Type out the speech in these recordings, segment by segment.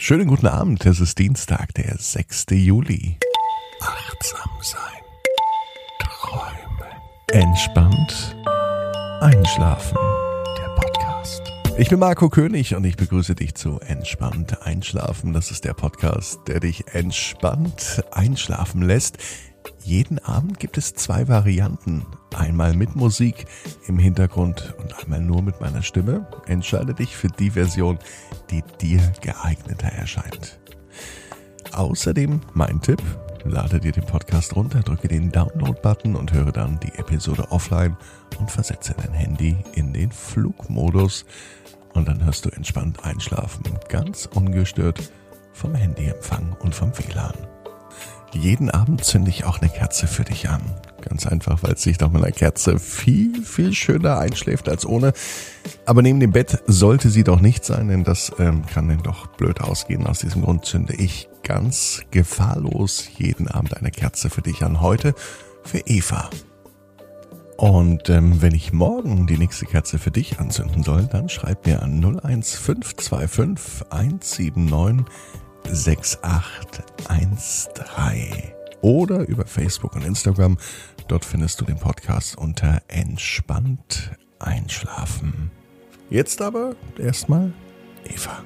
Schönen guten Abend, es ist Dienstag, der 6. Juli. Achtsam sein. Träumen. Entspannt. Einschlafen. Der Podcast. Ich bin Marco König und ich begrüße dich zu Entspannt Einschlafen. Das ist der Podcast, der dich entspannt einschlafen lässt. Jeden Abend gibt es zwei Varianten. Einmal mit Musik im Hintergrund und einmal nur mit meiner Stimme. Entscheide dich für die Version, die dir geeigneter erscheint. Außerdem mein Tipp, lade dir den Podcast runter, drücke den Download-Button und höre dann die Episode offline und versetze dein Handy in den Flugmodus und dann hörst du entspannt einschlafen, ganz ungestört vom Handyempfang und vom WLAN. Jeden Abend zünde ich auch eine Kerze für dich an. Ganz einfach, weil es sich doch mit einer Kerze viel, viel schöner einschläft als ohne. Aber neben dem Bett sollte sie doch nicht sein, denn das ähm, kann dann doch blöd ausgehen. Aus diesem Grund zünde ich ganz gefahrlos jeden Abend eine Kerze für dich an. Heute für Eva. Und ähm, wenn ich morgen die nächste Kerze für dich anzünden soll, dann schreib mir an 01525 179 6813 oder über Facebook und Instagram. Dort findest du den Podcast unter Entspannt einschlafen. Jetzt aber erstmal Eva.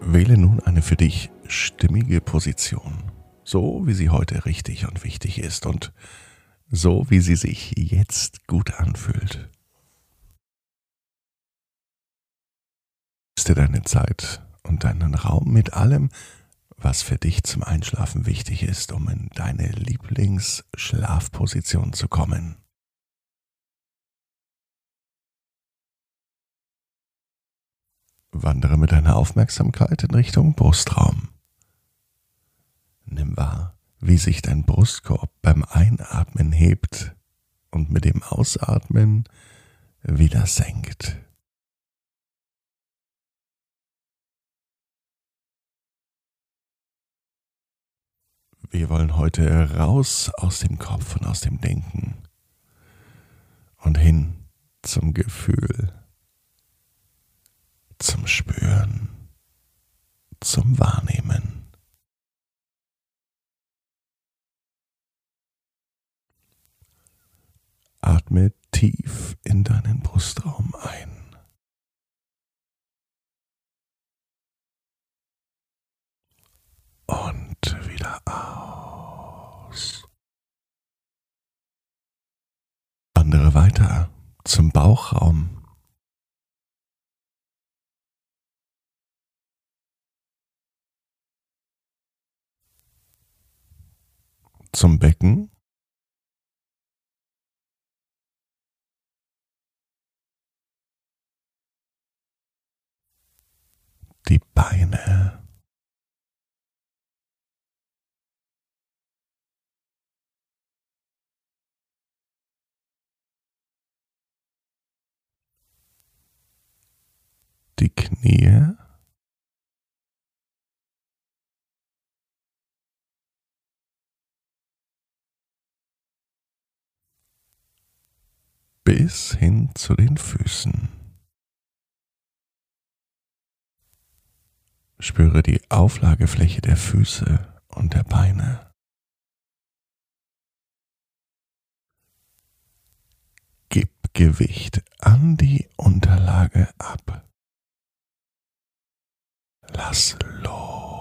Wähle nun eine für dich stimmige Position, so wie sie heute richtig und wichtig ist und so wie sie sich jetzt gut anfühlt. dir deine Zeit und deinen Raum mit allem, was für dich zum Einschlafen wichtig ist, um in deine Lieblingsschlafposition zu kommen. Wandere mit deiner Aufmerksamkeit in Richtung Brustraum. Nimm wahr, wie sich dein Brustkorb beim Einatmen hebt und mit dem Ausatmen wieder senkt. Wir wollen heute raus aus dem Kopf und aus dem Denken und hin zum Gefühl, zum Spüren, zum Wahrnehmen. Atme tief in deinen Brustraum ein. Und wieder aus. Wandere weiter zum Bauchraum. Zum Becken. Die Beine. Die Knie. Bis hin zu den Füßen. Spüre die Auflagefläche der Füße und der Beine. Gib Gewicht an die Unterlage ab. Lass los.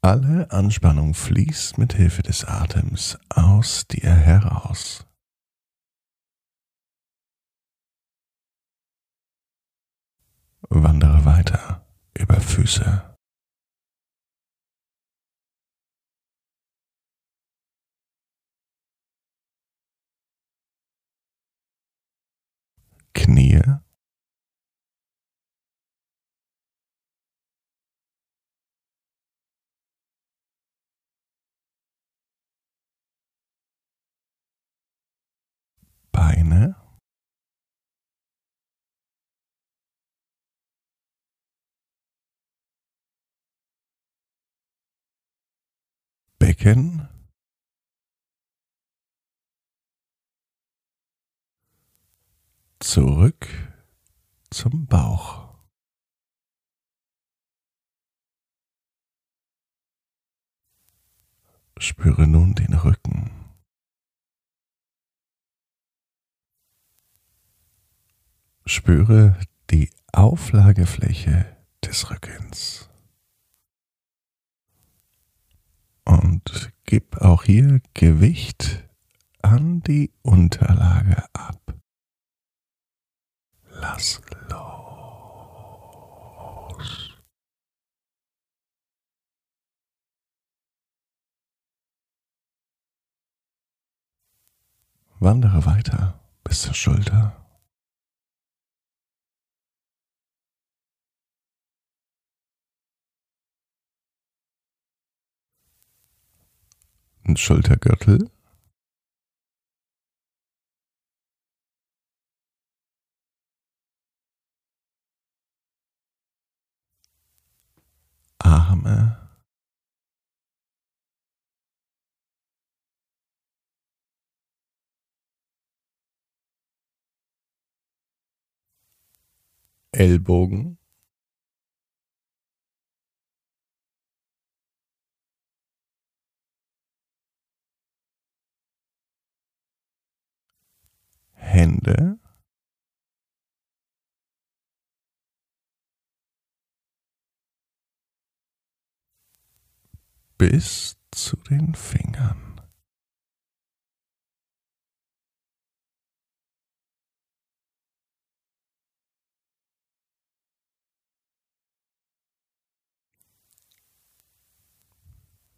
Alle Anspannung fließt mit Hilfe des Atems aus dir heraus. Wandere weiter über Füße. Knie. Becken. Zurück zum Bauch. Spüre nun den Rücken. Spüre die Auflagefläche des Rückens. Und gib auch hier Gewicht an die Unterlage ab. Lass los. Wandere weiter bis zur Schulter. Schultergürtel. Arme. Ellbogen. Hände. Bis zu den Fingern.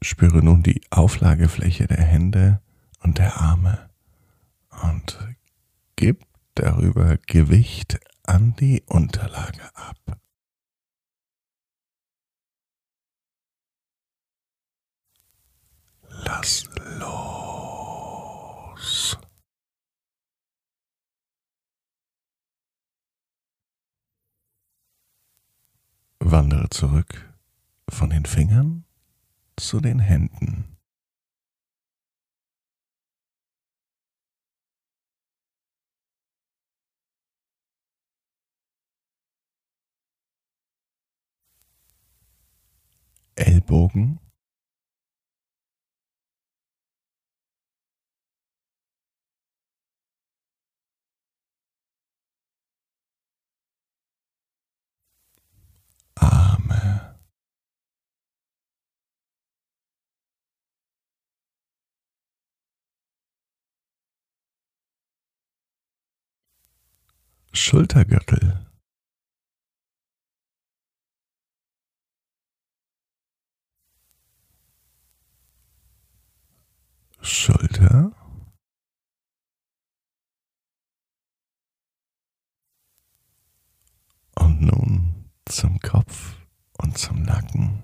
Spüre nun die Auflagefläche der Hände und der Arme und gib darüber Gewicht an die Unterlage ab. Lass los. Wandere zurück von den Fingern zu den Händen. Ellbogen. Arme. Schultergürtel. Schulter. Und nun zum Kopf und zum Nacken.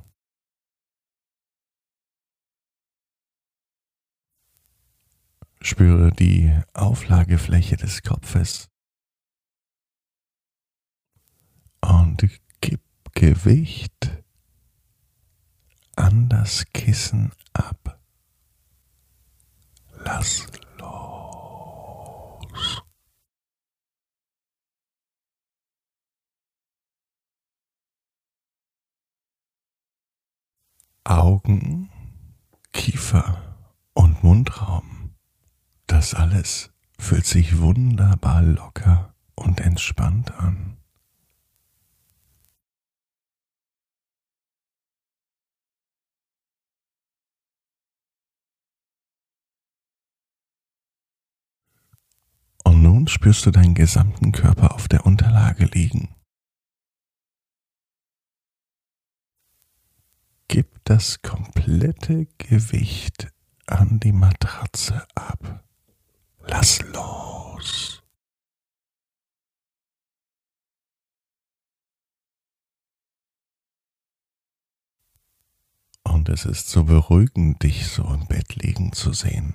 Spüre die Auflagefläche des Kopfes und gib Gewicht an das Kissen ab. Lass Augen, Kiefer und Mundraum. Das alles fühlt sich wunderbar locker und entspannt an. nun spürst du deinen gesamten Körper auf der Unterlage liegen. Das komplette Gewicht an die Matratze ab. Lass los. Und es ist so beruhigend, dich so im Bett liegen zu sehen.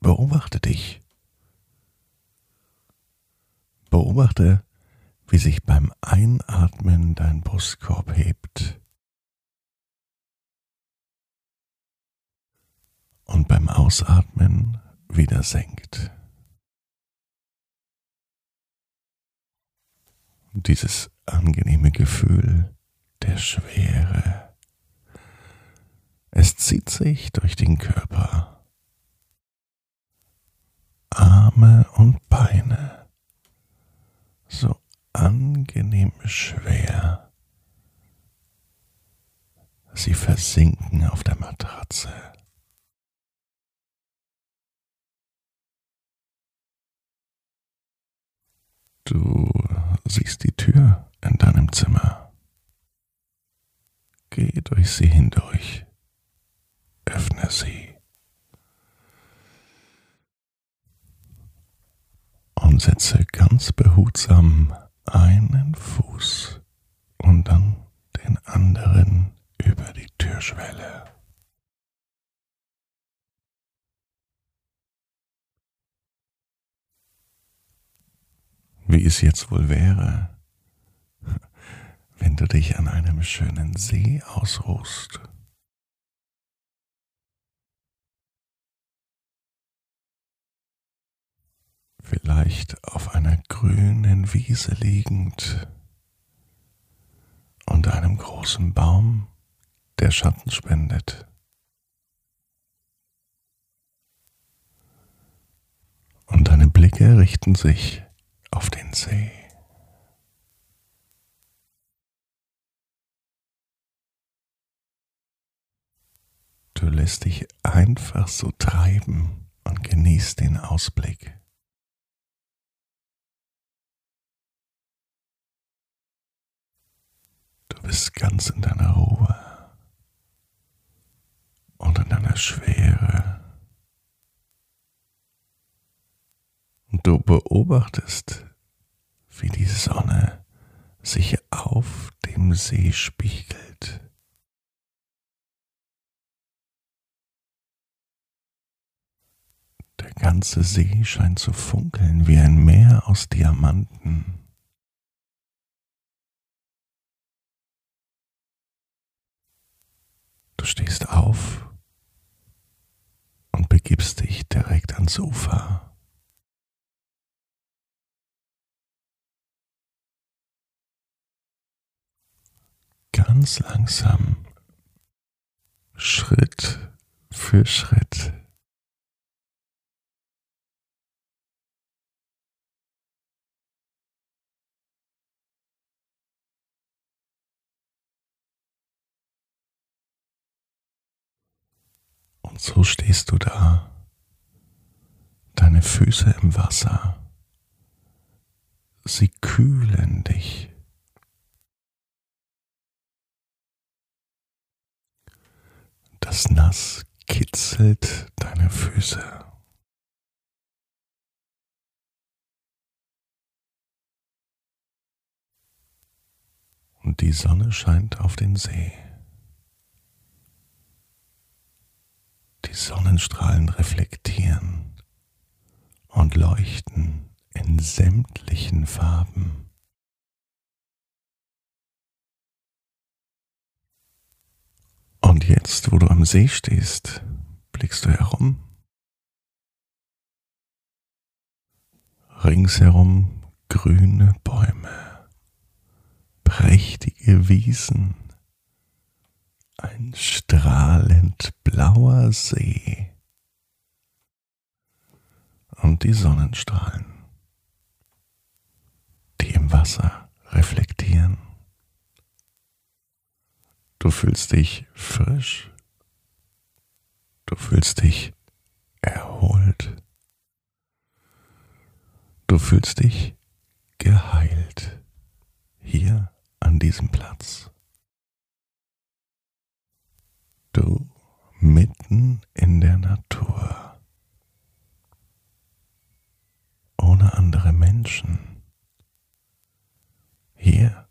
Beobachte dich. Beobachte, wie sich beim Einatmen dein Brustkorb hebt und beim Ausatmen wieder senkt. Dieses angenehme Gefühl der Schwere. Es zieht sich durch den Körper. Arme und Beine so angenehm schwer. Sie versinken auf der Matratze. Du siehst die Tür in deinem Zimmer. Geh durch sie hindurch. Öffne sie. Und setze ganz behutsam einen Fuß und dann den anderen über die Türschwelle. Wie es jetzt wohl wäre, wenn du dich an einem schönen See ausruhst. Vielleicht auf einer grünen Wiese liegend unter einem großen Baum, der Schatten spendet. Und deine Blicke richten sich auf den See. Du lässt dich einfach so treiben und genießt den Ausblick. Du bist ganz in deiner Ruhe und in deiner Schwere. Und du beobachtest, wie die Sonne sich auf dem See spiegelt. Der ganze See scheint zu funkeln wie ein Meer aus Diamanten. Du stehst auf und begibst dich direkt ans Ufer. Ganz langsam, Schritt für Schritt. Und so stehst du da, deine Füße im Wasser, sie kühlen dich. Das Nass kitzelt deine Füße. Und die Sonne scheint auf den See. Die Sonnenstrahlen reflektieren und leuchten in sämtlichen Farben. Jetzt, wo du am See stehst, blickst du herum. Ringsherum grüne Bäume, prächtige Wiesen, ein strahlend blauer See und die Sonnenstrahlen, die im Wasser reflektieren. Du fühlst dich frisch. Du fühlst dich erholt. Du fühlst dich geheilt hier an diesem Platz. Du mitten in der Natur, ohne andere Menschen. Hier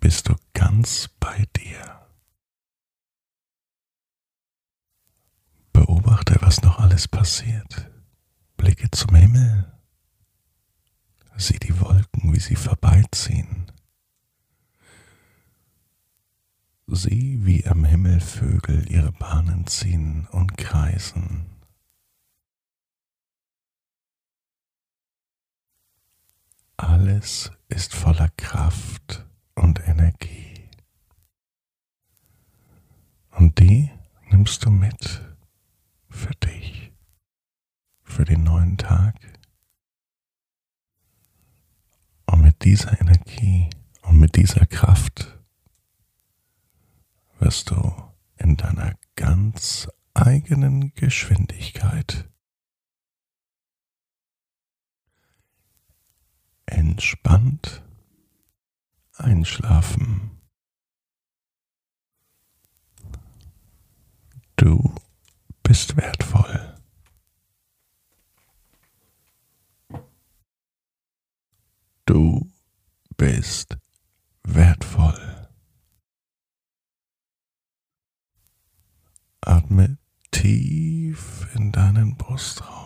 bist du ganz bei dir. Beobachte, was noch alles passiert. Blicke zum Himmel. Sieh die Wolken, wie sie vorbeiziehen. Sieh, wie am Himmel Vögel ihre Bahnen ziehen und kreisen. Alles ist voller Kraft und Energie. Und die nimmst du mit für dich, für den neuen Tag. Und mit dieser Energie und mit dieser Kraft wirst du in deiner ganz eigenen Geschwindigkeit entspannt einschlafen. Du bist wertvoll. Du bist wertvoll. Atme tief in deinen Brustraum.